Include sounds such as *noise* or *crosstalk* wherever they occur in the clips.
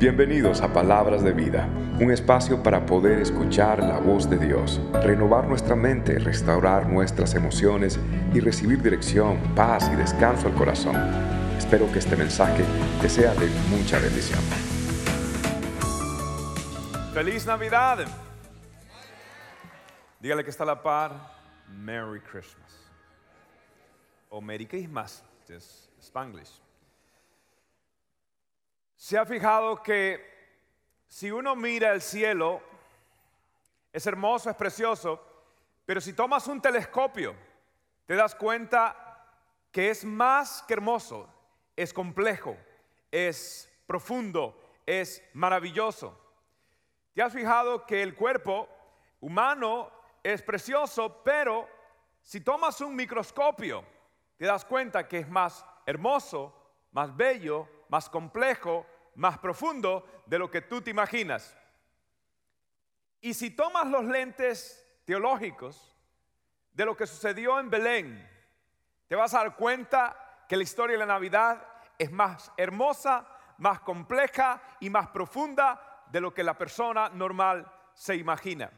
Bienvenidos a Palabras de Vida, un espacio para poder escuchar la voz de Dios, renovar nuestra mente, restaurar nuestras emociones y recibir dirección, paz y descanso al corazón. Espero que este mensaje te sea de mucha bendición. Feliz Navidad. Dígale que está a la par. Merry Christmas. O Merry Christmas, es Spanglish. ¿Se ha fijado que si uno mira el cielo, es hermoso, es precioso, pero si tomas un telescopio, te das cuenta que es más que hermoso, es complejo, es profundo, es maravilloso. ¿Te has fijado que el cuerpo humano es precioso, pero si tomas un microscopio, te das cuenta que es más hermoso, más bello, más complejo, más profundo de lo que tú te imaginas. Y si tomas los lentes teológicos de lo que sucedió en Belén, te vas a dar cuenta que la historia de la Navidad es más hermosa, más compleja y más profunda de lo que la persona normal se imagina.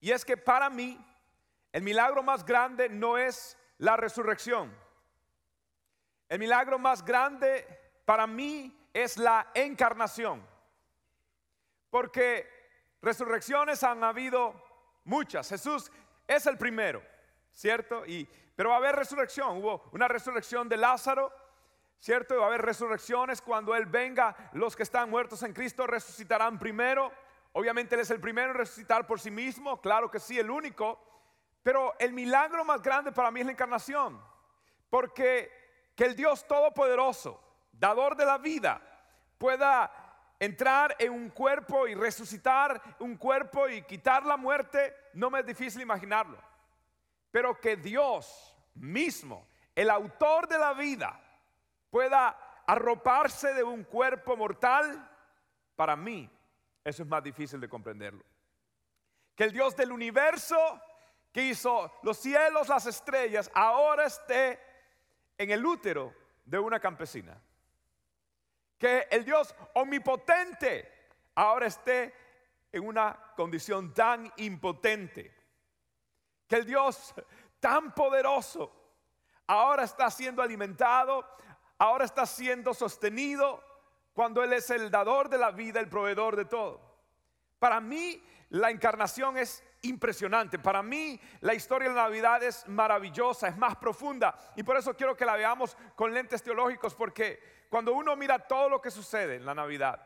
Y es que para mí el milagro más grande no es la resurrección. El milagro más grande para mí es la encarnación. Porque resurrecciones han habido muchas. Jesús es el primero, ¿cierto? Y, pero va a haber resurrección. Hubo una resurrección de Lázaro, ¿cierto? Va a haber resurrecciones cuando Él venga. Los que están muertos en Cristo resucitarán primero. Obviamente Él es el primero en resucitar por sí mismo, claro que sí, el único. Pero el milagro más grande para mí es la encarnación. Porque que el Dios Todopoderoso, dador de la vida, pueda entrar en un cuerpo y resucitar un cuerpo y quitar la muerte, no me es difícil imaginarlo. Pero que Dios mismo, el autor de la vida, pueda arroparse de un cuerpo mortal, para mí eso es más difícil de comprenderlo. Que el Dios del universo, que hizo los cielos, las estrellas, ahora esté en el útero de una campesina que el Dios omnipotente ahora esté en una condición tan impotente. Que el Dios tan poderoso ahora está siendo alimentado, ahora está siendo sostenido cuando Él es el dador de la vida, el proveedor de todo. Para mí la encarnación es impresionante. Para mí la historia de la Navidad es maravillosa, es más profunda. Y por eso quiero que la veamos con lentes teológicos, porque cuando uno mira todo lo que sucede en la Navidad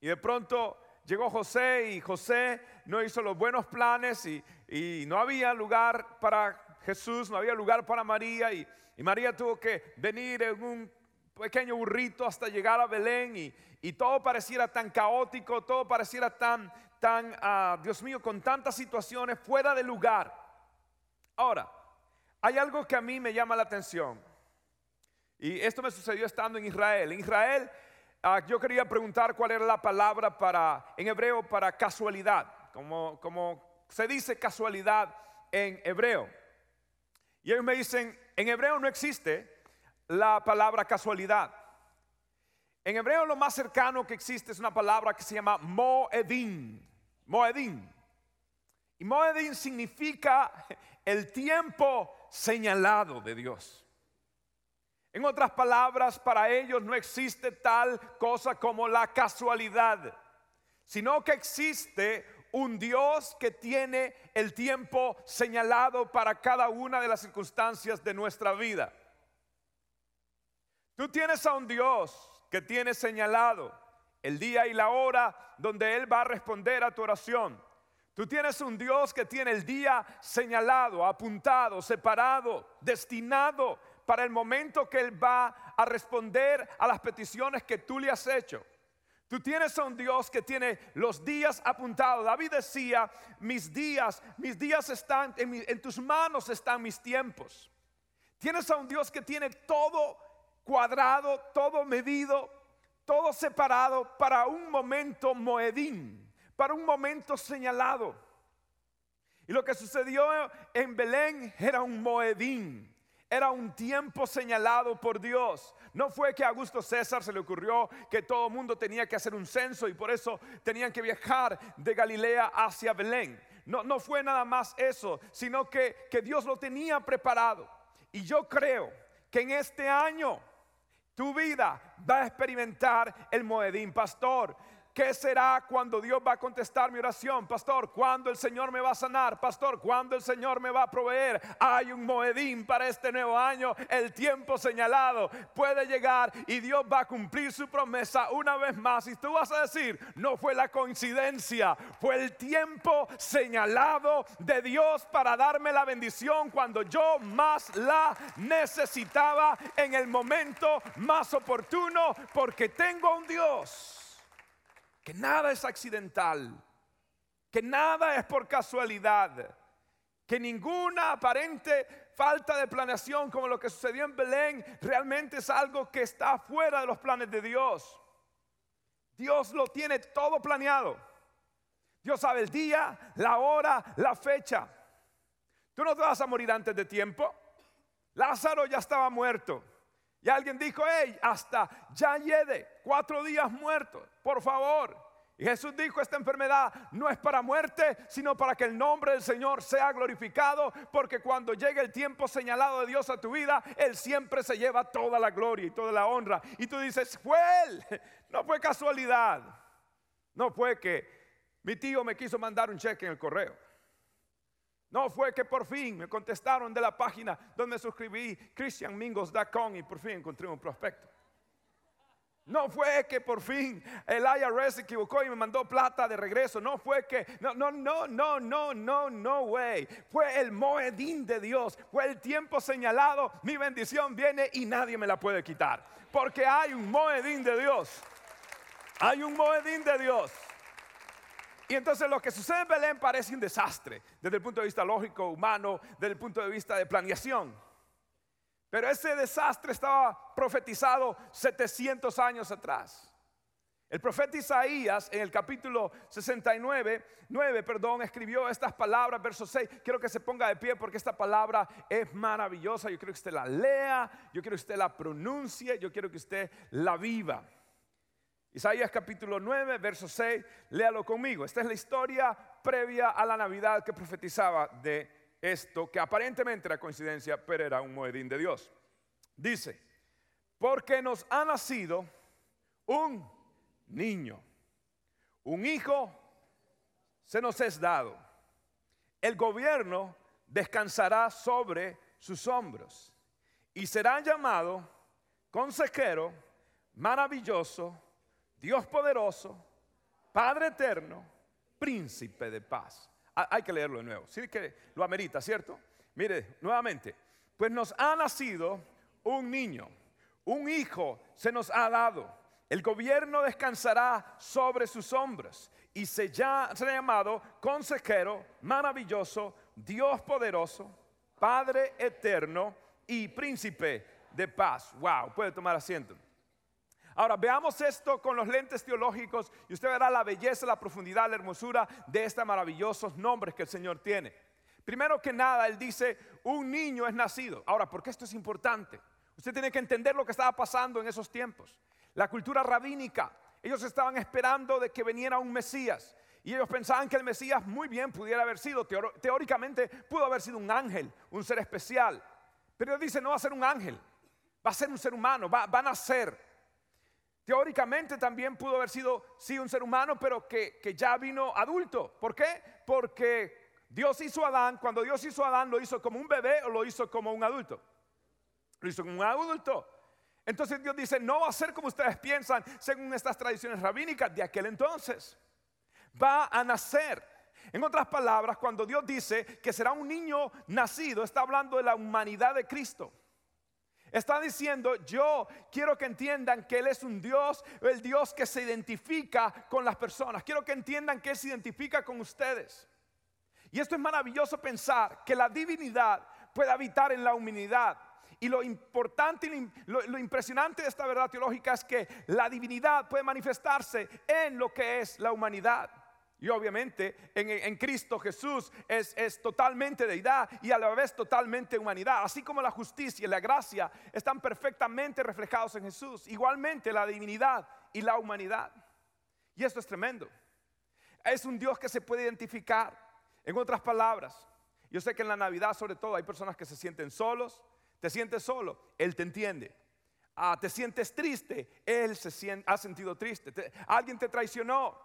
y de pronto llegó José y José no hizo los buenos planes y, no había lugar para Jesús, no había lugar para María y, María tuvo que venir en un pequeño burrito hasta llegar a Belén y, todo pareciera tan caótico, todo pareciera tan, tan, ah, Dios mío, con tantas situaciones fuera de lugar. Ahora, hay algo que a mí me llama la atención. Y esto me sucedió estando en Israel. En Israel ah, yo quería preguntar cuál era la palabra para, en hebreo para casualidad, como, como se dice casualidad en hebreo. Y ellos me dicen, en hebreo no existe la palabra casualidad. En hebreo lo más cercano que existe es una palabra que se llama moedin. Moedin. Y moedin significa el tiempo señalado de Dios. En otras palabras, para ellos no existe tal cosa como la casualidad, sino que existe un Dios que tiene el tiempo señalado para cada una de las circunstancias de nuestra vida. Tú tienes a un Dios que tiene señalado el día y la hora donde Él va a responder a tu oración. Tú tienes un Dios que tiene el día señalado, apuntado, separado, destinado para el momento que Él va a responder a las peticiones que tú le has hecho. Tú tienes a un Dios que tiene los días apuntados. David decía, mis días, mis días están, en, tus manos están mis tiempos. Tienes a un Dios que tiene todo cuadrado, todo medido, todo separado para un momento moedín, para un momento señalado. Y lo que sucedió en Belén era un moedín era un tiempo señalado por Dios. No fue que a Augusto César se le ocurrió que todo mundo tenía que hacer un censo y por eso tenían que viajar de Galilea hacia Belén. No, no fue nada más eso, sino que, que Dios lo tenía preparado. Y yo creo que en este año tu vida va a experimentar el Moedín, pastor. ¿Qué será cuando Dios va a contestar mi oración? Pastor, ¿cuándo el Señor me va a sanar? Pastor, ¿cuándo el Señor me va a proveer? Hay un moedín para este nuevo año. El tiempo señalado puede llegar y Dios va a cumplir su promesa una vez más. Y tú vas a decir, no fue la coincidencia, fue el tiempo señalado de Dios para darme la bendición cuando yo más la necesitaba en el momento más oportuno porque tengo un Dios que nada es accidental, que nada es por casualidad, que ninguna aparente falta de planeación como lo que sucedió en Belén realmente es algo que está fuera de los planes de Dios. Dios lo tiene todo planeado. Dios sabe el día, la hora, la fecha. Tú no te vas a morir antes de tiempo. Lázaro ya estaba muerto. Y alguien dijo, hey, hasta ya lleve cuatro días muerto, por favor. Y Jesús dijo, esta enfermedad no es para muerte, sino para que el nombre del Señor sea glorificado, porque cuando llegue el tiempo señalado de Dios a tu vida, Él siempre se lleva toda la gloria y toda la honra. Y tú dices, fue Él, no fue casualidad, no fue que mi tío me quiso mandar un cheque en el correo. No fue que por fin me contestaron de la página donde suscribí christianmingos.com y por fin encontré un prospecto. No fue que por fin el IRS se equivocó y me mandó plata de regreso. No fue que, no, no, no, no, no, no, no, way. Fue el moedín de Dios. Fue el tiempo señalado. Mi bendición viene y nadie me la puede quitar. Porque hay un moedín de Dios. Hay un moedín de Dios. Y entonces lo que sucede en Belén parece un desastre desde el punto de vista lógico, humano, desde el punto de vista de planeación. Pero ese desastre estaba profetizado 700 años atrás. El profeta Isaías en el capítulo 69, 9, perdón, escribió estas palabras, verso 6. Quiero que se ponga de pie porque esta palabra es maravillosa. Yo quiero que usted la lea, yo quiero que usted la pronuncie, yo quiero que usted la viva. Isaías capítulo 9, verso 6, léalo conmigo. Esta es la historia previa a la Navidad que profetizaba de esto, que aparentemente era coincidencia, pero era un moedín de Dios. Dice, porque nos ha nacido un niño, un hijo se nos es dado. El gobierno descansará sobre sus hombros y será llamado consejero, maravilloso, Dios poderoso, Padre eterno, príncipe de paz. Hay que leerlo de nuevo. Sí que lo amerita, ¿cierto? Mire, nuevamente, pues nos ha nacido un niño, un hijo se nos ha dado. El gobierno descansará sobre sus hombros y se será llamado consejero maravilloso, Dios poderoso, Padre eterno y príncipe de paz. Wow, puede tomar asiento. Ahora veamos esto con los lentes teológicos y usted verá la belleza, la profundidad, la hermosura de estos maravillosos nombres que el Señor tiene. Primero que nada, Él dice, un niño es nacido. Ahora, ¿por qué esto es importante? Usted tiene que entender lo que estaba pasando en esos tiempos. La cultura rabínica, ellos estaban esperando de que viniera un Mesías. Y ellos pensaban que el Mesías muy bien pudiera haber sido, teóricamente pudo haber sido un ángel, un ser especial. Pero dice, no va a ser un ángel, va a ser un ser humano, va, va a nacer. Teóricamente también pudo haber sido, sí, un ser humano, pero que, ya vino adulto. ¿Por qué? Porque Dios hizo a Adán, cuando Dios hizo a Adán, lo hizo como un bebé o lo hizo como un adulto. Lo hizo como un adulto. Entonces Dios dice, no va a ser como ustedes piensan, según estas tradiciones rabínicas de aquel entonces. Va a nacer. En otras palabras, cuando Dios dice que será un niño nacido, está hablando de la humanidad de Cristo. Está diciendo, yo quiero que entiendan que Él es un Dios, el Dios que se identifica con las personas. Quiero que entiendan que Él se identifica con ustedes. Y esto es maravilloso pensar que la divinidad puede habitar en la humanidad. Y lo importante y lo, impresionante de esta verdad teológica es que la divinidad puede manifestarse en lo que es la humanidad. Y obviamente en, Cristo Jesús es, es, totalmente deidad y a la vez totalmente humanidad. Así como la justicia y la gracia están perfectamente reflejados en Jesús. Igualmente la divinidad y la humanidad. Y esto es tremendo. Es un Dios que se puede identificar. En otras palabras, yo sé que en la Navidad sobre todo hay personas que se sienten solos. Te sientes solo, Él te entiende. Ah, te sientes triste, Él se siente, ha sentido triste. alguien te traicionó,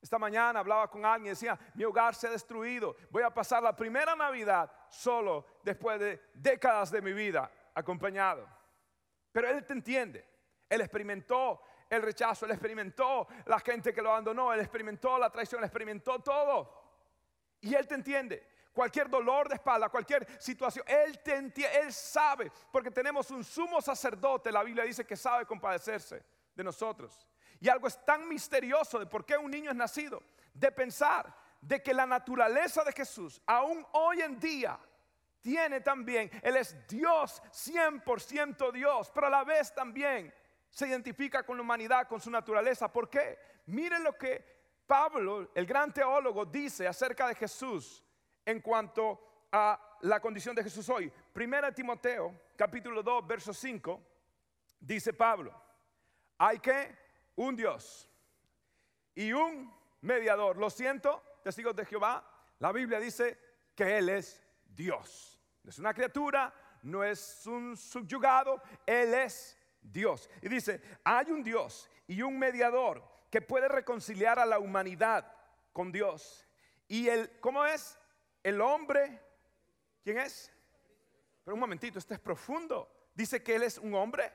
esta mañana hablaba con alguien y decía, mi hogar se ha destruido, voy a pasar la primera Navidad solo después de décadas de mi vida acompañado. Pero Él te entiende, Él experimentó el rechazo, Él experimentó la gente que lo abandonó, Él experimentó la traición, Él experimentó todo. Y Él te entiende. Cualquier dolor de espalda, cualquier situación, Él te entiende, Él sabe, porque tenemos un sumo sacerdote, la Biblia dice que sabe compadecerse de nosotros. Y algo es tan misterioso de por qué un niño es nacido, de pensar de que la naturaleza de Jesús, aún hoy en día, tiene también, Él es Dios, 100% Dios, pero a la vez también se identifica con la humanidad, con su naturaleza. ¿Por qué? Miren lo que Pablo, el gran teólogo, dice acerca de Jesús en cuanto a la condición de Jesús hoy. Primera Timoteo, capítulo 2, verso 5, dice Pablo, hay que un Dios y un mediador. Lo siento, testigos de Jehová, la Biblia dice que Él es Dios. No es una criatura, no es un subyugado, Él es Dios. Y dice, hay un Dios y un mediador que puede reconciliar a la humanidad con Dios. Y el, ¿cómo es? El hombre, ¿quién es? Pero un momentito, este es profundo. Dice que Él es un hombre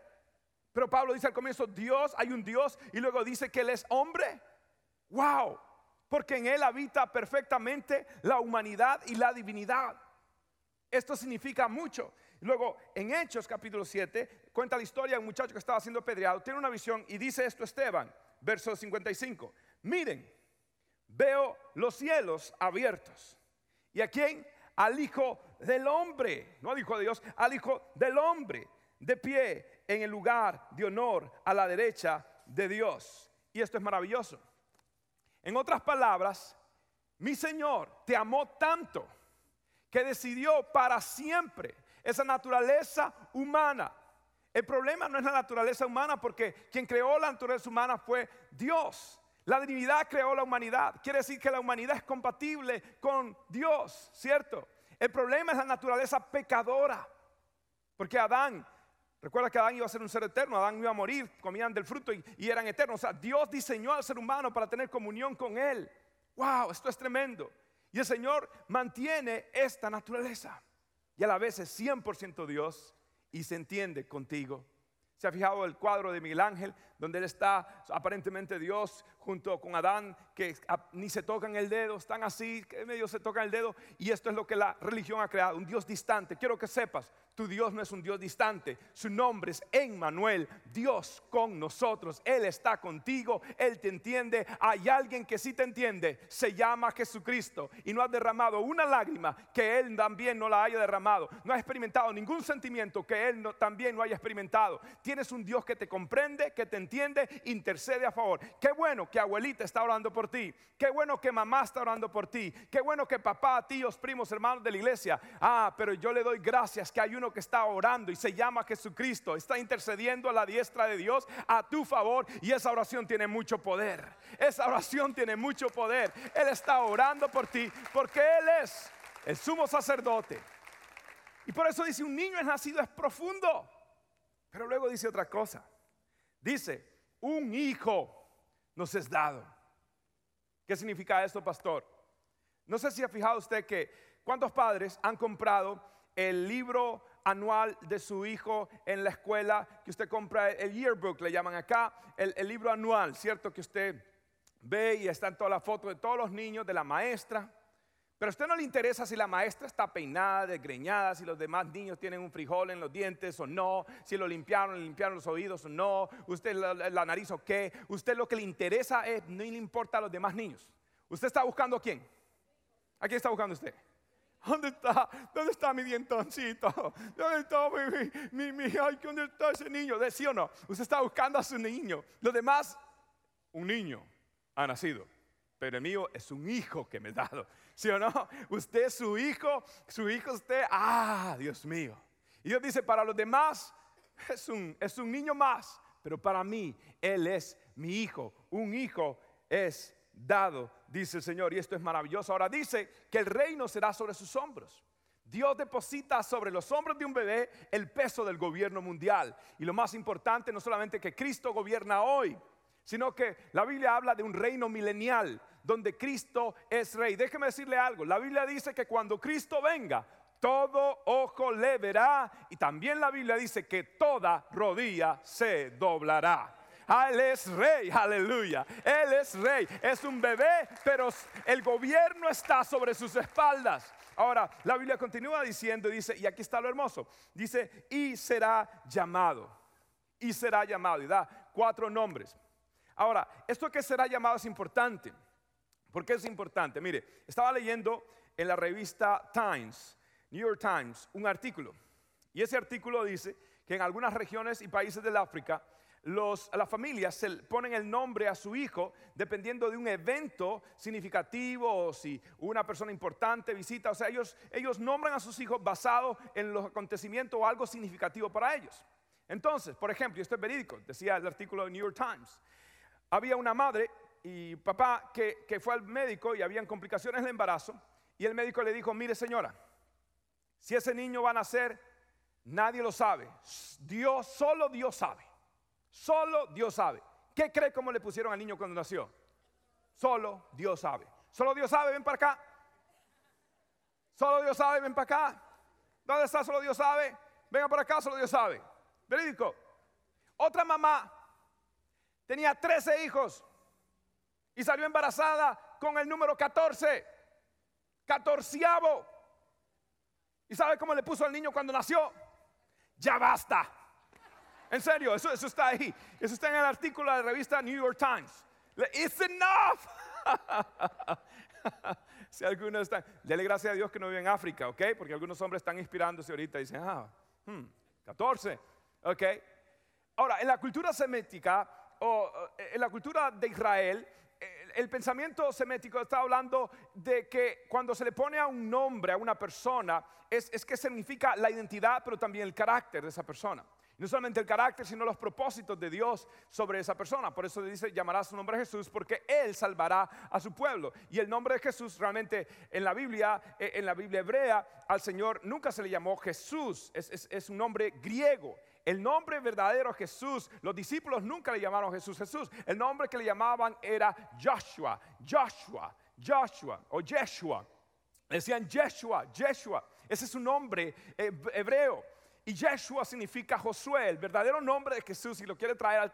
pero Pablo dice al comienzo, Dios, hay un Dios, y luego dice que Él es hombre. ¡Wow! Porque en Él habita perfectamente la humanidad y la divinidad. Esto significa mucho. Luego, en Hechos capítulo 7, cuenta la historia de un muchacho que estaba siendo apedreado, tiene una visión y dice esto Esteban, verso 55. Miren, veo los cielos abiertos. ¿Y a quién? Al Hijo del Hombre, no al Hijo de Dios, al Hijo del Hombre, de pie en el lugar de honor a la derecha de Dios. Y esto es maravilloso. En otras palabras, mi Señor te amó tanto que decidió para siempre esa naturaleza humana. El problema no es la naturaleza humana porque quien creó la naturaleza humana fue Dios. La divinidad creó la humanidad. Quiere decir que la humanidad es compatible con Dios, ¿cierto? El problema es la naturaleza pecadora. Porque Adán Recuerda que Adán iba a ser un ser eterno, Adán iba a morir, comían del fruto y, eran eternos. O sea, Dios diseñó al ser humano para tener comunión con Él. ¡Wow! Esto es tremendo. Y el Señor mantiene esta naturaleza. Y a la vez es 100% Dios y se entiende contigo. ¿Se ha fijado el cuadro de Miguel Ángel, donde él está aparentemente Dios junto con Adán, que ni se tocan el dedo, están así, que medio se tocan el dedo, y esto es lo que la religión ha creado, un Dios distante. Quiero que sepas, tu Dios no es un Dios distante. Su nombre es Emmanuel, Dios con nosotros. Él está contigo, Él te entiende. Hay alguien que sí te entiende, se llama Jesucristo y no ha derramado una lágrima que Él también no la haya derramado. No ha experimentado ningún sentimiento que Él también no haya experimentado. Tienes un Dios que te comprende, que te entiende, intercede a favor. Qué bueno que abuelita está orando por ti. Qué bueno que mamá está orando por ti. Qué bueno que papá, tíos, primos, hermanos de la iglesia. Ah, pero yo le doy gracias que hay un que está orando y se llama Jesucristo, está intercediendo a la diestra de Dios a tu favor y esa oración tiene mucho poder. Esa oración tiene mucho poder. Él está orando por ti porque Él es el sumo sacerdote. Y por eso dice, un niño es nacido es profundo. Pero luego dice otra cosa. Dice, un hijo nos es dado. ¿Qué significa esto, pastor? No sé si ha fijado usted que cuántos padres han comprado el libro anual de su hijo en la escuela, que usted compra el yearbook, le llaman acá, el, libro anual, ¿cierto? Que usted ve y están todas las fotos de todos los niños, de la maestra. Pero a usted no le interesa si la maestra está peinada, desgreñada, si los demás niños tienen un frijol en los dientes o no, si lo limpiaron, limpiaron los oídos o no, usted la, la nariz o qué. Usted lo que le interesa es, no le importa a los demás niños. ¿Usted está buscando a quién? ¿A quién está buscando usted? ¿Dónde está? ¿Dónde está mi dientoncito? *laughs* ¿Dónde está mi, mi, ay, ¿dónde está ese niño? ¿De sí o no? Usted está buscando a su niño. Los demás, un niño ha nacido. pero el mío es un hijo que me he dado. ¿Sí o no? Usted es su hijo, su hijo usted, ah, Dios mío. Y Dios dice, para los demás es un, es un niño más, pero para mí Él es mi hijo. Un hijo es dado, dice el Señor, y esto es maravilloso. Ahora dice que el reino será sobre sus hombros. Dios deposita sobre los hombros de un bebé el peso del gobierno mundial. Y lo más importante, no solamente que Cristo gobierna hoy, sino que la Biblia habla de un reino milenial donde Cristo es rey. Déjeme decirle algo, la Biblia dice que cuando Cristo venga, todo ojo le verá y también la Biblia dice que toda rodilla se doblará. Él es rey, aleluya. Él es rey. Es un bebé, pero el gobierno está sobre sus espaldas. Ahora, la Biblia continúa diciendo, dice, y aquí está lo hermoso, dice, y será llamado, y será llamado, y da cuatro nombres. Ahora, esto que será llamado es importante. ¿Por qué es importante? Mire, estaba leyendo en la revista Times, New York Times, un artículo. Y ese artículo dice que en algunas regiones y países del África, los, las familias ponen el nombre a su hijo dependiendo de un evento significativo o si una persona importante visita. O sea, ellos, ellos nombran a sus hijos basado en los acontecimientos o algo significativo para ellos. Entonces, por ejemplo, esto es verídico, decía el artículo de New York Times había una madre y papá que, fue al médico y habían complicaciones del embarazo y el médico le dijo, mire señora, si ese niño va a nacer, nadie lo sabe. Dios, solo Dios sabe. Solo Dios sabe. ¿Qué cree cómo le pusieron al niño cuando nació? Solo Dios sabe. Solo Dios sabe, ven para acá. Solo Dios sabe, ven para acá. ¿Dónde está? Solo Dios sabe. Venga para acá, solo Dios sabe. Verídico. Otra mamá tenía 13 hijos y salió embarazada con el número 14, catorceavo. ¿Y sabe cómo le puso al niño cuando nació? Ya basta. En serio, eso, eso está ahí. Eso está en el artículo de la revista New York Times. It's enough. *laughs* si algunos están, dele gracias a Dios que no vive en África, ¿ok? Porque algunos hombres están inspirándose ahorita y dicen, ah, 14, hmm, ¿ok? Ahora, en la cultura semética, o eh, en la cultura de Israel, el pensamiento semético está hablando de que cuando se le pone a un nombre a una persona, es, es, que significa la identidad, pero también el carácter de esa persona. No solamente el carácter, sino los propósitos de Dios sobre esa persona. Por eso dice, llamará su nombre Jesús, porque Él salvará a su pueblo. Y el nombre de Jesús realmente en la Biblia, eh, en la Biblia hebrea, al Señor nunca se le llamó Jesús, es, es, un nombre griego. El nombre verdadero Jesús, los discípulos nunca le llamaron Jesús Jesús. El nombre que le llamaban era Joshua, Joshua, Joshua o Yeshua. Decían Yeshua, Yeshua. Ese es su nombre hebreo. Y Yeshua significa Josué. El verdadero nombre de Jesús, si lo quiere traer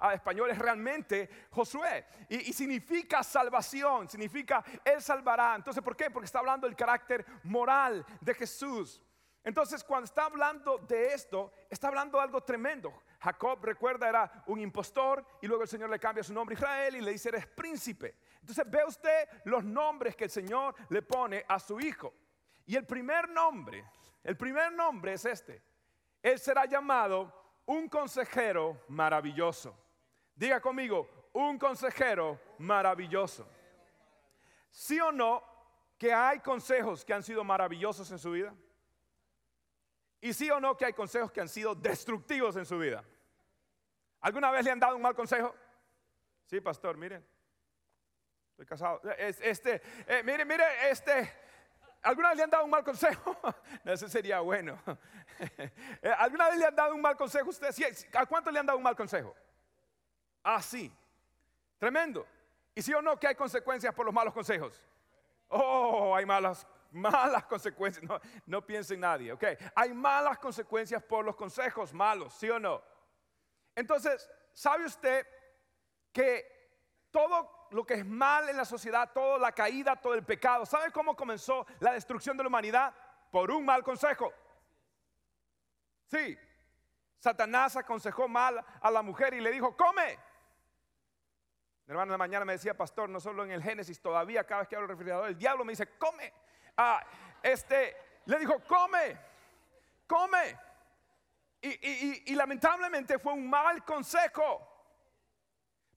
al, español, es realmente Josué. Y, significa salvación, significa Él salvará. Entonces, ¿por qué? Porque está hablando del carácter moral de Jesús. Entonces, cuando está hablando de esto, está hablando de algo tremendo. Jacob, recuerda, era un impostor y luego el Señor le cambia su nombre a Israel y le dice, eres príncipe. Entonces, ve usted los nombres que el Señor le pone a su hijo. Y el primer nombre, el primer nombre es este. Él será llamado un consejero maravilloso. Diga conmigo, un consejero maravilloso. ¿Sí o no que hay consejos que han sido maravillosos en su vida? Y sí o no que hay consejos que han sido destructivos en su vida. ¿Alguna vez le han dado un mal consejo? Sí, pastor, miren. Estoy casado. Este, eh, mire, mire, este. ¿Alguna vez le han dado un mal consejo? *laughs* Ese sería bueno. *laughs* Eh, ¿Alguna vez le han dado un mal consejo usted? ¿A cuánto le han dado un mal consejo? Ah, sí. Tremendo. ¿Y sí o no que hay consecuencias por los malos consejos? Oh, hay malas *laughs* malas consecuencias. No, no piense en nadie, ok. Hay malas consecuencias por los consejos malos, ¿sí o no? Entonces, ¿sabe usted que todo lo que es mal en la sociedad, toda la caída, todo el pecado, ¿sabe cómo comenzó la destrucción de la humanidad? Por un mal consejo. Sí, Satanás aconsejó mal a la mujer y le dijo, come. Mi hermano de mañana me decía, pastor, no solo en el Génesis, todavía cada vez que hablo del refrigerador, el diablo me dice, come. Ah, este, le dijo, come, come. Y, y lamentablemente fue un mal consejo.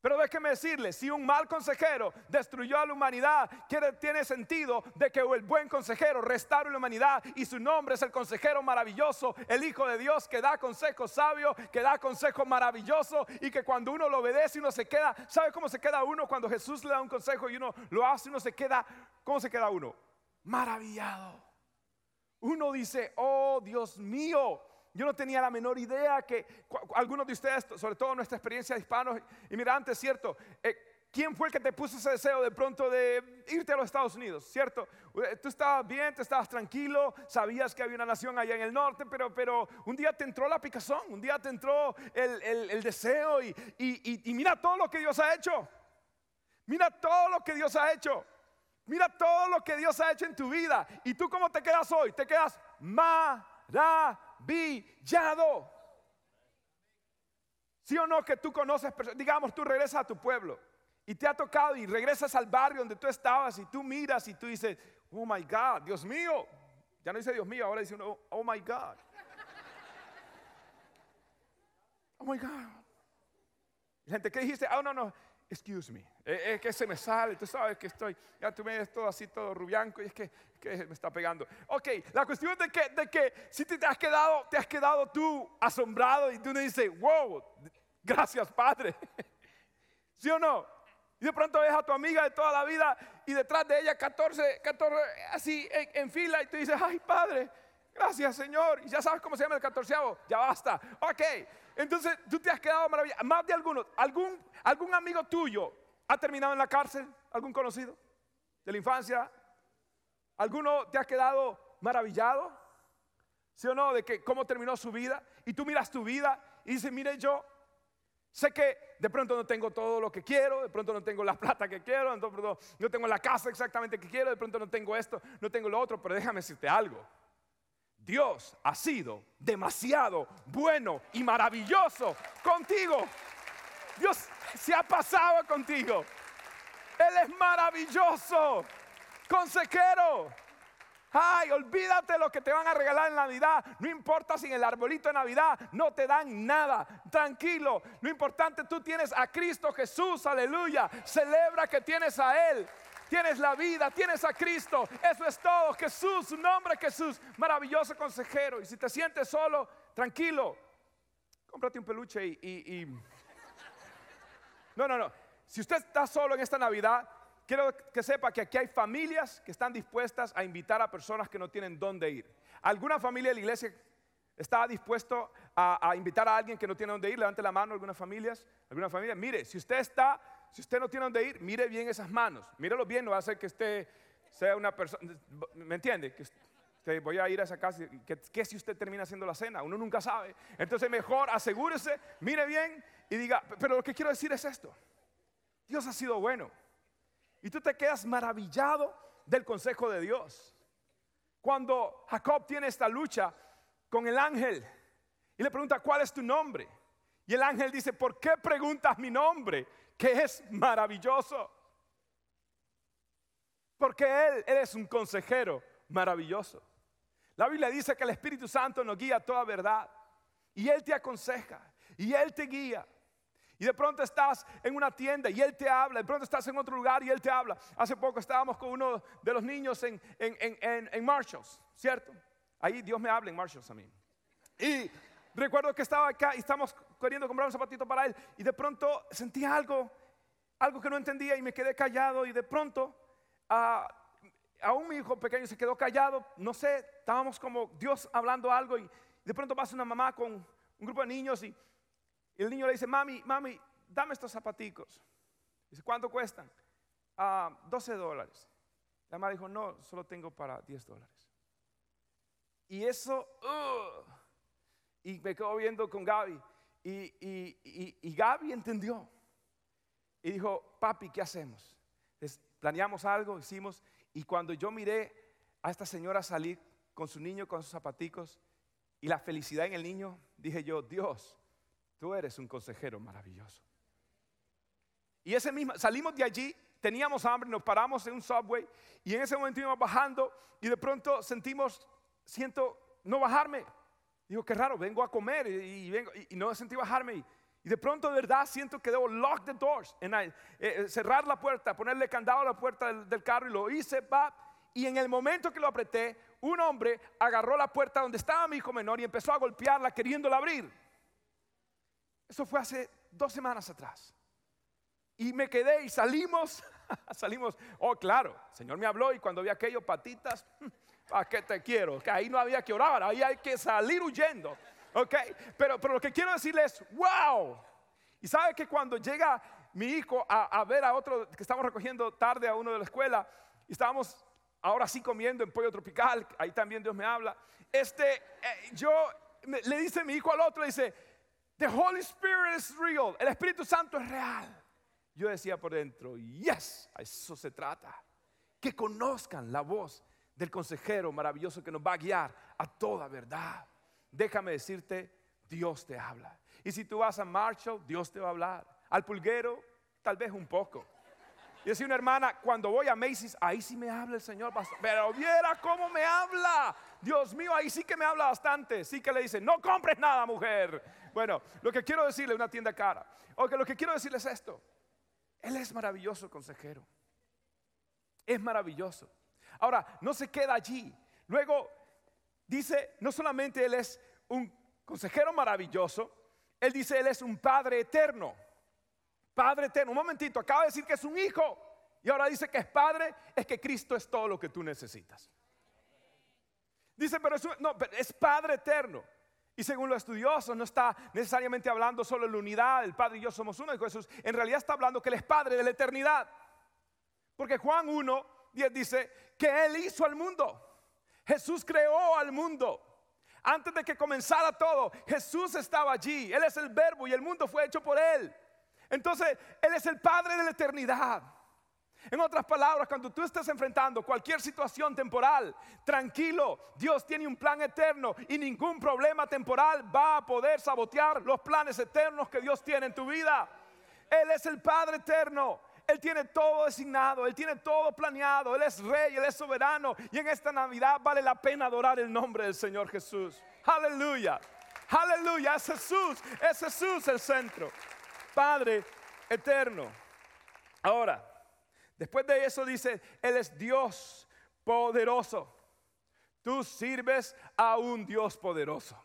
Pero déjeme decirle, si un mal consejero destruyó a la humanidad, tiene sentido de que el buen consejero restaure la humanidad y su nombre es el consejero maravilloso, el Hijo de Dios que da consejo sabio, que da consejo maravilloso y que cuando uno lo obedece uno se queda, ¿sabe cómo se queda uno cuando Jesús le da un consejo y uno lo hace, uno se queda, ¿cómo se queda uno? Maravillado. Uno dice, oh Dios mío, yo no tenía la menor idea que algunos de ustedes, sobre todo nuestra experiencia de hispanos inmigrantes, ¿cierto? Eh, ¿Quién fue el que te puso ese deseo de pronto de irte a los Estados Unidos? ¿Cierto? Eh, tú estabas bien, tú estabas tranquilo, sabías que había una nación allá en el norte, pero, pero un día te entró la picazón, un día te entró el, deseo y, y mira todo lo que Dios ha hecho. Mira todo lo que Dios ha hecho. Mira todo lo que Dios ha hecho en tu vida. ¿Y tú cómo te quedas hoy? Te quedas maravillado villado. ¿Sí o no que tú conoces Digamos, tú regresas a tu pueblo y te ha tocado y regresas al barrio donde tú estabas y tú miras y tú dices, oh my God, Dios mío. Ya no dice Dios mío, ahora dice uno, oh my God. Oh my God. Gente, ¿qué dijiste? Oh, no, no excuse me, eh, es que se me sale, tú sabes que estoy, ya tú me ves todo así, todo rubianco, y es que, me está pegando. Ok, la cuestión de que, de que si te, has quedado, te has quedado tú asombrado y tú me dices, wow, gracias Padre. *laughs* ¿Sí o no? Y de pronto ves a tu amiga de toda la vida y detrás de ella 14, 14 así en, fila y tú dices, ay Padre, gracias Señor. Y ya sabes cómo se llama el catorceavo, ya basta. Ok, entonces tú te has quedado maravillado. Más de algunos, algún, algún amigo tuyo ha terminado en la cárcel, algún conocido de la infancia. ¿Alguno te ha quedado maravillado? ¿Sí o no? De que cómo terminó su vida. Y tú miras tu vida y dices, mire yo, sé que de pronto no tengo todo lo que quiero, de pronto no tengo la *laughs* plata que quiero, de pronto no tengo la casa exactamente que quiero, de pronto no tengo esto, no tengo lo otro, pero déjame decirte algo. Dios ha sido demasiado bueno y maravilloso contigo. Dios se ha pasado contigo. Él es maravilloso, consejero. Ay, olvídate lo que te van a regalar en Navidad. No importa si en el arbolito de Navidad no te dan nada. Tranquilo. Lo importante, tú tienes a Cristo Jesús. Aleluya. Celebra que tienes a Él tienes la vida, tienes a Cristo. Eso es todo. Jesús, su nombre Jesús, maravilloso consejero. Y si te sientes solo, tranquilo, cómprate un peluche y, No, no, no. Si usted está solo en esta Navidad, quiero que sepa que aquí hay familias que están dispuestas a invitar a personas que no tienen dónde ir. ¿Alguna familia de la iglesia está dispuesto a, a, invitar a alguien que no tiene dónde ir? Levante la mano, algunas familias. Mire, si usted está si usted no tiene dónde ir, mire bien esas manos. Mírelo bien, no va a hacer que usted sea una persona. ¿Me entiende? Que voy a ir a esa casa. ¿Qué si usted termina haciendo la cena? Uno nunca sabe. Entonces, mejor asegúrese, mire bien y diga. Pero lo que quiero decir es esto: Dios ha sido bueno. Y tú te quedas maravillado del consejo de Dios. Cuando Jacob tiene esta lucha con el ángel y le pregunta, ¿cuál es tu nombre? Y el ángel dice, ¿por qué preguntas mi nombre? Que es maravilloso. Porque Él, es un consejero maravilloso. La Biblia dice que el Espíritu Santo nos guía a toda verdad. Y Él te aconseja. Y Él te guía. Y de pronto estás en una tienda y Él te habla. De pronto estás en otro lugar y Él te habla. Hace poco estábamos con uno de los niños en, en Marshalls, ¿cierto? Ahí Dios me habla en Marshalls a mí. Y recuerdo que estaba acá y estamos queriendo comprar un zapatito para él y de pronto sentí algo, algo que no entendía y me quedé callado y de pronto a aún mi hijo pequeño se quedó callado, no sé, estábamos como Dios hablando algo y de pronto pasa una mamá con un grupo de niños y, el niño le dice, mami, mami, dame estos zapaticos. Dice, ¿cuánto cuestan? a 12 dólares. La mamá dijo, no, solo tengo para 10 dólares. Y eso, y me quedo viendo con Gaby. Y, Gaby entendió. Y dijo, papi, ¿qué hacemos? planeamos algo, hicimos. Y cuando yo miré a esta señora salir con su niño, con sus zapaticos, y la felicidad en el niño, dije yo, Dios, tú eres un consejero maravilloso. Y ese mismo, salimos de allí, teníamos hambre, nos paramos en un subway, y en ese momento íbamos bajando, y de pronto sentimos, siento no bajarme. Digo, qué raro, vengo a comer y, vengo, y, no sentí bajarme. Y de pronto de verdad siento que debo lock the doors, eh, eh, cerrar la puerta, ponerle candado a la puerta del, carro y lo hice, va. Y en el momento que lo apreté, un hombre agarró la puerta donde estaba mi hijo menor y empezó a golpearla queriéndola abrir. Eso fue hace dos semanas atrás. Y me quedé y salimos, *laughs* salimos, oh claro, el Señor me habló y cuando vi aquello, patitas, ¿a qué te quiero? Que ahí no había que orar, ahí hay que salir huyendo. Ok, pero, pero lo que quiero decirles es, wow. Y sabe que cuando llega mi hijo a, ver a otro que estamos recogiendo tarde a uno de la escuela, y estábamos ahora sí comiendo en pollo tropical, ahí también Dios me habla. Este, eh, yo le dice mi hijo al otro, dice, The Holy Spirit is real, el Espíritu Santo es real. Yo decía por dentro, yes, a eso se trata. Que conozcan la voz del consejero maravilloso que nos va a guiar a toda verdad déjame decirte, Dios te habla. Y si tú vas a Marshall, Dios te va a hablar. Al pulguero, tal vez un poco. Y decía una hermana, cuando voy a Macy's, ahí sí me habla el Señor, Pero viera cómo me habla. Dios mío, ahí sí que me habla bastante. Sí que le dice, no compres nada, mujer. Bueno, lo que quiero decirle, una tienda cara. O que lo que quiero decirle es esto. Él es maravilloso consejero. Es maravilloso. Ahora, no se queda allí. Luego dice, no solamente Él es un consejero maravilloso, Él dice, Él es un Padre eterno. Padre eterno. Un momentito, acaba de decir que es un hijo. Y ahora dice que es Padre, es que Cristo es todo lo que tú necesitas. Dice, pero es, no, es Padre eterno. Y según los estudiosos, no está necesariamente hablando solo de la unidad, el Padre y yo somos uno, Jesús. En realidad está hablando que Él es Padre de la eternidad. Porque Juan 1, 10 dice que Él hizo al mundo. Jesús creó al mundo. Antes de que comenzara todo, Jesús estaba allí. Él es el verbo y el mundo fue hecho por Él. Entonces, Él es el Padre de la eternidad. En otras palabras, cuando tú estés enfrentando cualquier situación temporal, tranquilo, Dios tiene un plan eterno y ningún problema temporal va a poder sabotear los planes eternos que Dios tiene en tu vida. Él es el Padre eterno. Él tiene todo designado, Él tiene todo planeado, Él es rey, Él es soberano. Y en esta Navidad vale la pena adorar el nombre del Señor Jesús. Aleluya, aleluya, es Jesús, es Jesús el centro. Padre eterno. Ahora, después de eso dice, Él es Dios poderoso. Tú sirves a un Dios poderoso.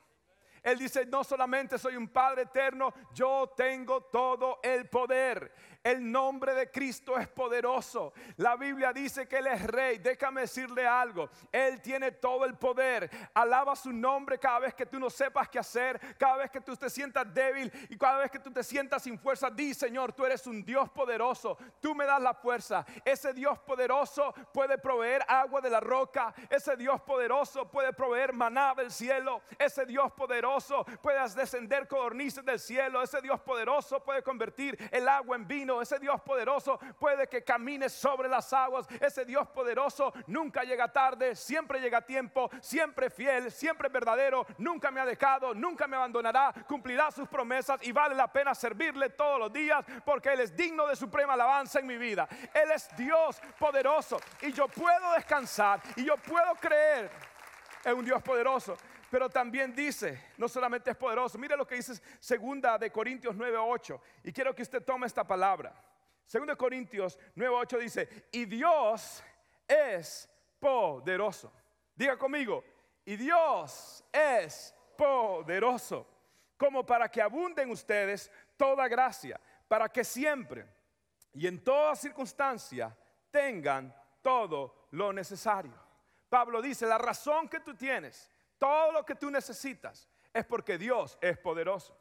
Él dice, no solamente soy un Padre eterno, yo tengo todo el poder. El nombre de Cristo es poderoso. La Biblia dice que Él es rey. Déjame decirle algo. Él tiene todo el poder. Alaba su nombre cada vez que tú no sepas qué hacer, cada vez que tú te sientas débil y cada vez que tú te sientas sin fuerza. Di, Señor, tú eres un Dios poderoso. Tú me das la fuerza. Ese Dios poderoso puede proveer agua de la roca. Ese Dios poderoso puede proveer maná del cielo. Ese Dios poderoso puede descender codornices del cielo. Ese Dios poderoso puede convertir el agua en vino ese Dios poderoso puede que camine sobre las aguas. Ese Dios poderoso nunca llega tarde, siempre llega a tiempo, siempre fiel, siempre verdadero, nunca me ha dejado, nunca me abandonará, cumplirá sus promesas y vale la pena servirle todos los días porque Él es digno de suprema alabanza en mi vida. Él es Dios poderoso y yo puedo descansar y yo puedo creer en un Dios poderoso pero también dice, no solamente es poderoso, mire lo que dice segunda de Corintios 9:8 y quiero que usted tome esta palabra. Segunda de Corintios 9:8 dice, "Y Dios es poderoso." Diga conmigo, "Y Dios es poderoso, como para que abunden ustedes toda gracia, para que siempre y en toda circunstancia tengan todo lo necesario." Pablo dice, "La razón que tú tienes todo lo que tú necesitas es porque Dios es poderoso.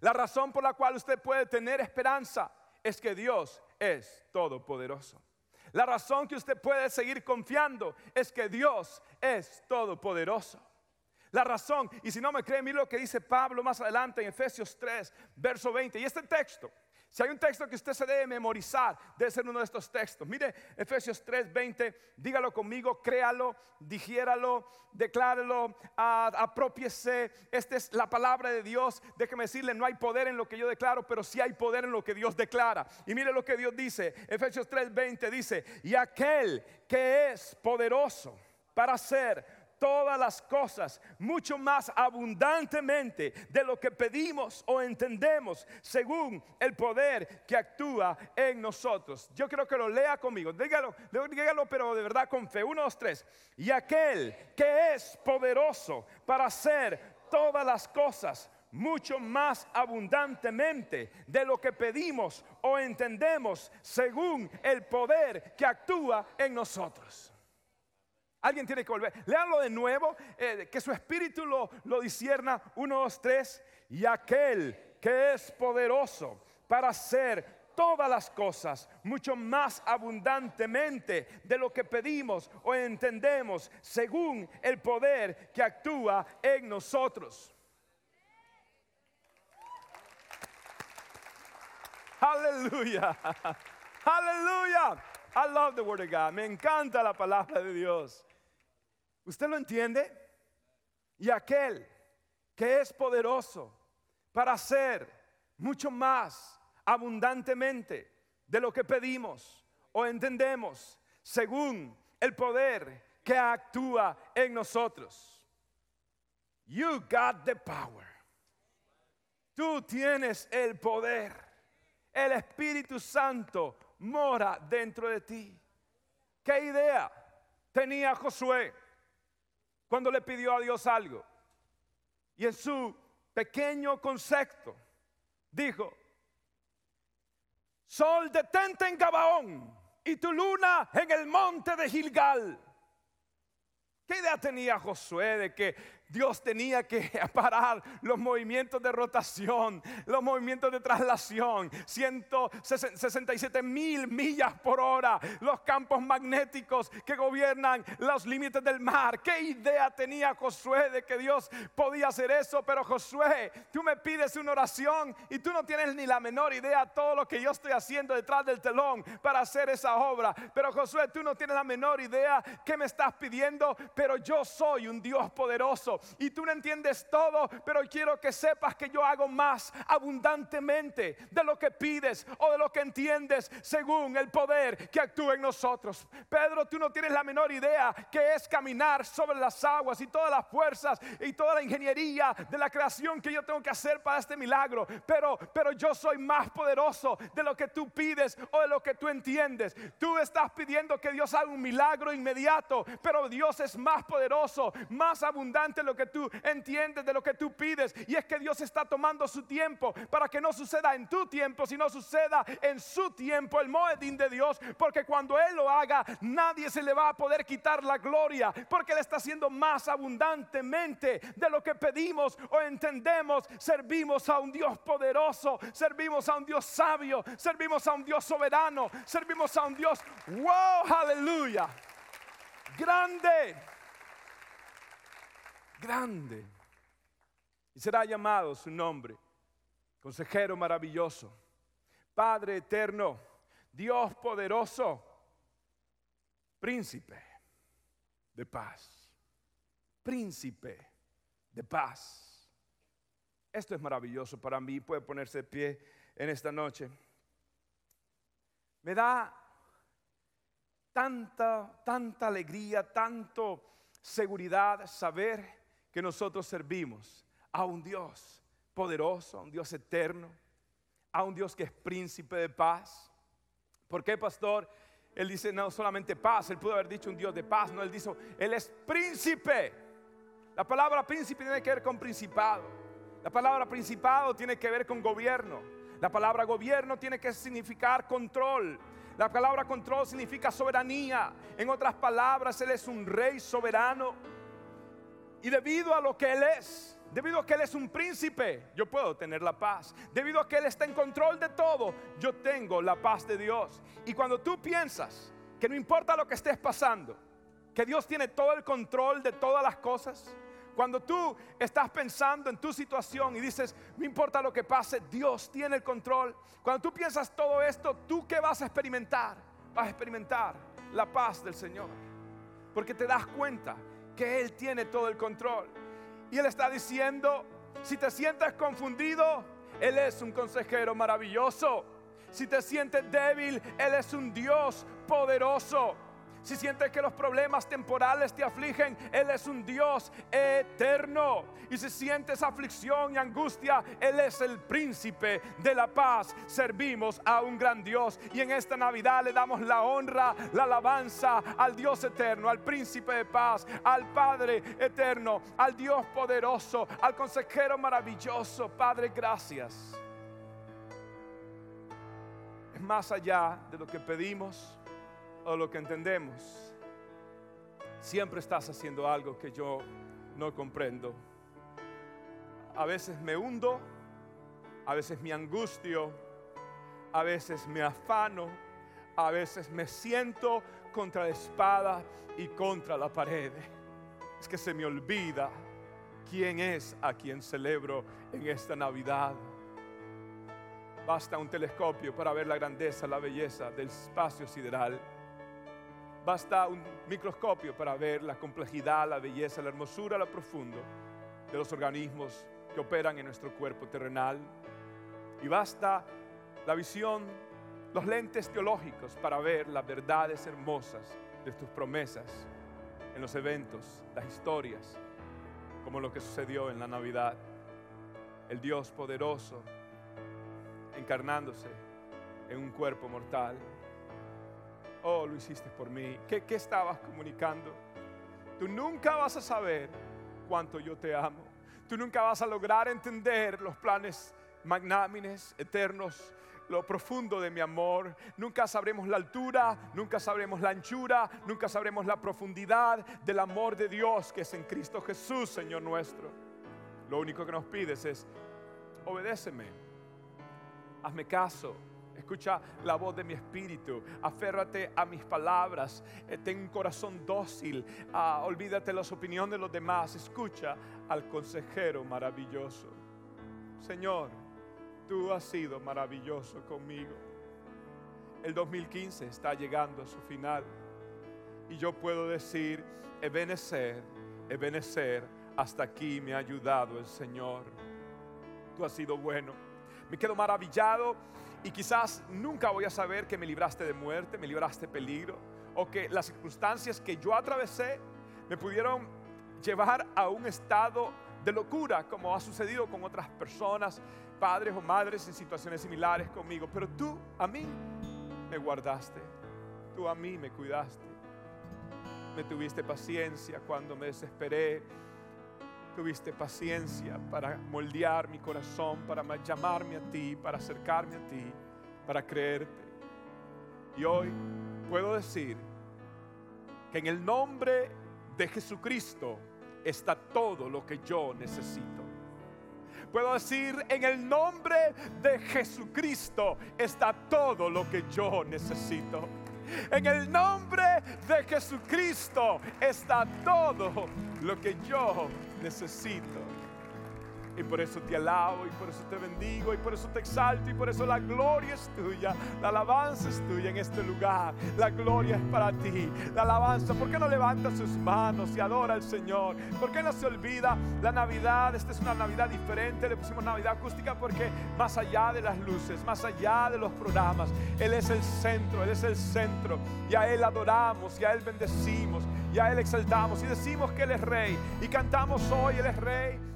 La razón por la cual usted puede tener esperanza es que Dios es todopoderoso. La razón que usted puede seguir confiando es que Dios es todopoderoso. La razón, y si no me cree, mire lo que dice Pablo más adelante en Efesios 3, verso 20. Y este texto si hay un texto que usted se debe memorizar, debe ser uno de estos textos. Mire, Efesios 3:20, dígalo conmigo, créalo, digiéralo, decláralo, apropiese. Esta es la palabra de Dios. Déjeme decirle, no hay poder en lo que yo declaro, pero sí hay poder en lo que Dios declara. Y mire lo que Dios dice. Efesios 3:20 dice, y aquel que es poderoso para hacer todas las cosas mucho más abundantemente de lo que pedimos o entendemos según el poder que actúa en nosotros. Yo quiero que lo lea conmigo, dígalo, dígalo pero de verdad con fe. Uno, dos, tres. Y aquel que es poderoso para hacer todas las cosas mucho más abundantemente de lo que pedimos o entendemos según el poder que actúa en nosotros. Alguien tiene que volver. Leanlo de nuevo, eh, que su espíritu lo, lo disierna. Uno, dos, tres. Y aquel que es poderoso para hacer todas las cosas mucho más abundantemente de lo que pedimos o entendemos según el poder que actúa en nosotros. Aleluya. *laughs* Aleluya. I love the word of God. Me encanta la palabra de Dios. ¿Usted lo entiende? Y aquel que es poderoso para hacer mucho más abundantemente de lo que pedimos o entendemos según el poder que actúa en nosotros. You got the power. Tú tienes el poder. El Espíritu Santo mora dentro de ti. ¿Qué idea tenía Josué cuando le pidió a Dios algo? Y en su pequeño concepto dijo, Sol, detente en Gabaón y tu luna en el monte de Gilgal. ¿Qué idea tenía Josué de que Dios tenía que *laughs* parar los movimientos de rotación, los movimientos de traslación, 167 mil millas por hora, los campos magnéticos que gobiernan los límites del mar. ¿Qué idea tenía Josué de que Dios podía hacer eso? Pero Josué, tú me pides una oración y tú no tienes ni la menor idea de todo lo que yo estoy haciendo detrás del telón para hacer esa obra. Pero Josué, tú no tienes la menor idea que me estás pidiendo, pero yo soy un Dios poderoso y tú no entiendes todo, pero quiero que sepas que yo hago más abundantemente de lo que pides o de lo que entiendes según el poder que actúa en nosotros. Pedro, tú no tienes la menor idea que es caminar sobre las aguas y todas las fuerzas y toda la ingeniería de la creación que yo tengo que hacer para este milagro, pero pero yo soy más poderoso de lo que tú pides o de lo que tú entiendes. Tú estás pidiendo que Dios haga un milagro inmediato, pero Dios es más poderoso, más abundante lo que tú entiendes, de lo que tú pides. Y es que Dios está tomando su tiempo para que no suceda en tu tiempo, sino suceda en su tiempo, el Moedín de Dios. Porque cuando Él lo haga, nadie se le va a poder quitar la gloria, porque Él está haciendo más abundantemente de lo que pedimos o entendemos. Servimos a un Dios poderoso, servimos a un Dios sabio, servimos a un Dios soberano, servimos a un Dios, wow, aleluya, grande grande. Y será llamado su nombre, consejero maravilloso, Padre eterno, Dios poderoso, príncipe de paz, príncipe de paz. Esto es maravilloso para mí, puede ponerse de pie en esta noche. Me da tanta, tanta alegría, tanto seguridad saber que nosotros servimos a un Dios poderoso, a un Dios eterno, a un Dios que es príncipe de paz. ¿Por qué, pastor? Él dice no solamente paz, él pudo haber dicho un Dios de paz, no, él dijo, él es príncipe. La palabra príncipe tiene que ver con principado. La palabra principado tiene que ver con gobierno. La palabra gobierno tiene que significar control. La palabra control significa soberanía. En otras palabras, Él es un rey soberano y debido a lo que Él es, debido a que Él es un príncipe, yo puedo tener la paz. Debido a que Él está en control de todo, yo tengo la paz de Dios. Y cuando tú piensas que no importa lo que estés pasando, que Dios tiene todo el control de todas las cosas, cuando tú estás pensando en tu situación y dices, no importa lo que pase, Dios tiene el control. Cuando tú piensas todo esto, ¿tú qué vas a experimentar? Vas a experimentar la paz del Señor. Porque te das cuenta que Él tiene todo el control. Y Él está diciendo, si te sientes confundido, Él es un consejero maravilloso. Si te sientes débil, Él es un Dios poderoso. Si sientes que los problemas temporales te afligen, Él es un Dios eterno. Y si sientes aflicción y angustia, Él es el príncipe de la paz. Servimos a un gran Dios. Y en esta Navidad le damos la honra, la alabanza al Dios eterno, al príncipe de paz, al Padre eterno, al Dios poderoso, al consejero maravilloso. Padre, gracias. Es más allá de lo que pedimos o lo que entendemos, siempre estás haciendo algo que yo no comprendo. A veces me hundo, a veces me angustio, a veces me afano, a veces me siento contra la espada y contra la pared. Es que se me olvida quién es a quien celebro en esta Navidad. Basta un telescopio para ver la grandeza, la belleza del espacio sideral Basta un microscopio para ver la complejidad, la belleza, la hermosura, lo profundo de los organismos que operan en nuestro cuerpo terrenal. Y basta la visión, los lentes teológicos para ver las verdades hermosas de tus promesas en los eventos, las historias, como lo que sucedió en la Navidad. El Dios poderoso encarnándose en un cuerpo mortal Oh, lo hiciste por mí. ¿Qué, ¿Qué estabas comunicando? Tú nunca vas a saber cuánto yo te amo. Tú nunca vas a lograr entender los planes magnámines, eternos, lo profundo de mi amor. Nunca sabremos la altura, nunca sabremos la anchura, nunca sabremos la profundidad del amor de Dios que es en Cristo Jesús, Señor nuestro. Lo único que nos pides es, obedéceme, hazme caso, Escucha la voz de mi espíritu. Aférrate a mis palabras. Eh, ten un corazón dócil. Ah, olvídate las opiniones de los demás. Escucha al consejero maravilloso. Señor, tú has sido maravilloso conmigo. El 2015 está llegando a su final. Y yo puedo decir, Ebenecer, Ebenecer, hasta aquí me ha ayudado el Señor. Tú has sido bueno. Me quedo maravillado y quizás nunca voy a saber que me libraste de muerte, me libraste de peligro, o que las circunstancias que yo atravesé me pudieron llevar a un estado de locura, como ha sucedido con otras personas, padres o madres en situaciones similares conmigo. Pero tú a mí me guardaste, tú a mí me cuidaste, me tuviste paciencia cuando me desesperé tuviste paciencia para moldear mi corazón, para llamarme a ti, para acercarme a ti, para creerte. Y hoy puedo decir que en el nombre de Jesucristo está todo lo que yo necesito. Puedo decir, en el nombre de Jesucristo está todo lo que yo necesito. En el nombre de Jesucristo está todo lo que yo necesito necesito. Y por eso te alabo y por eso te bendigo y por eso te exalto y por eso la gloria es tuya, la alabanza es tuya en este lugar. La gloria es para ti, la alabanza. ¿Por qué no levanta sus manos y adora al Señor? ¿Por qué no se olvida la Navidad? Esta es una Navidad diferente, le pusimos Navidad acústica porque más allá de las luces, más allá de los programas, Él es el centro, Él es el centro y a Él adoramos y a Él bendecimos y a Él exaltamos y decimos que Él es Rey y cantamos hoy, Él es Rey.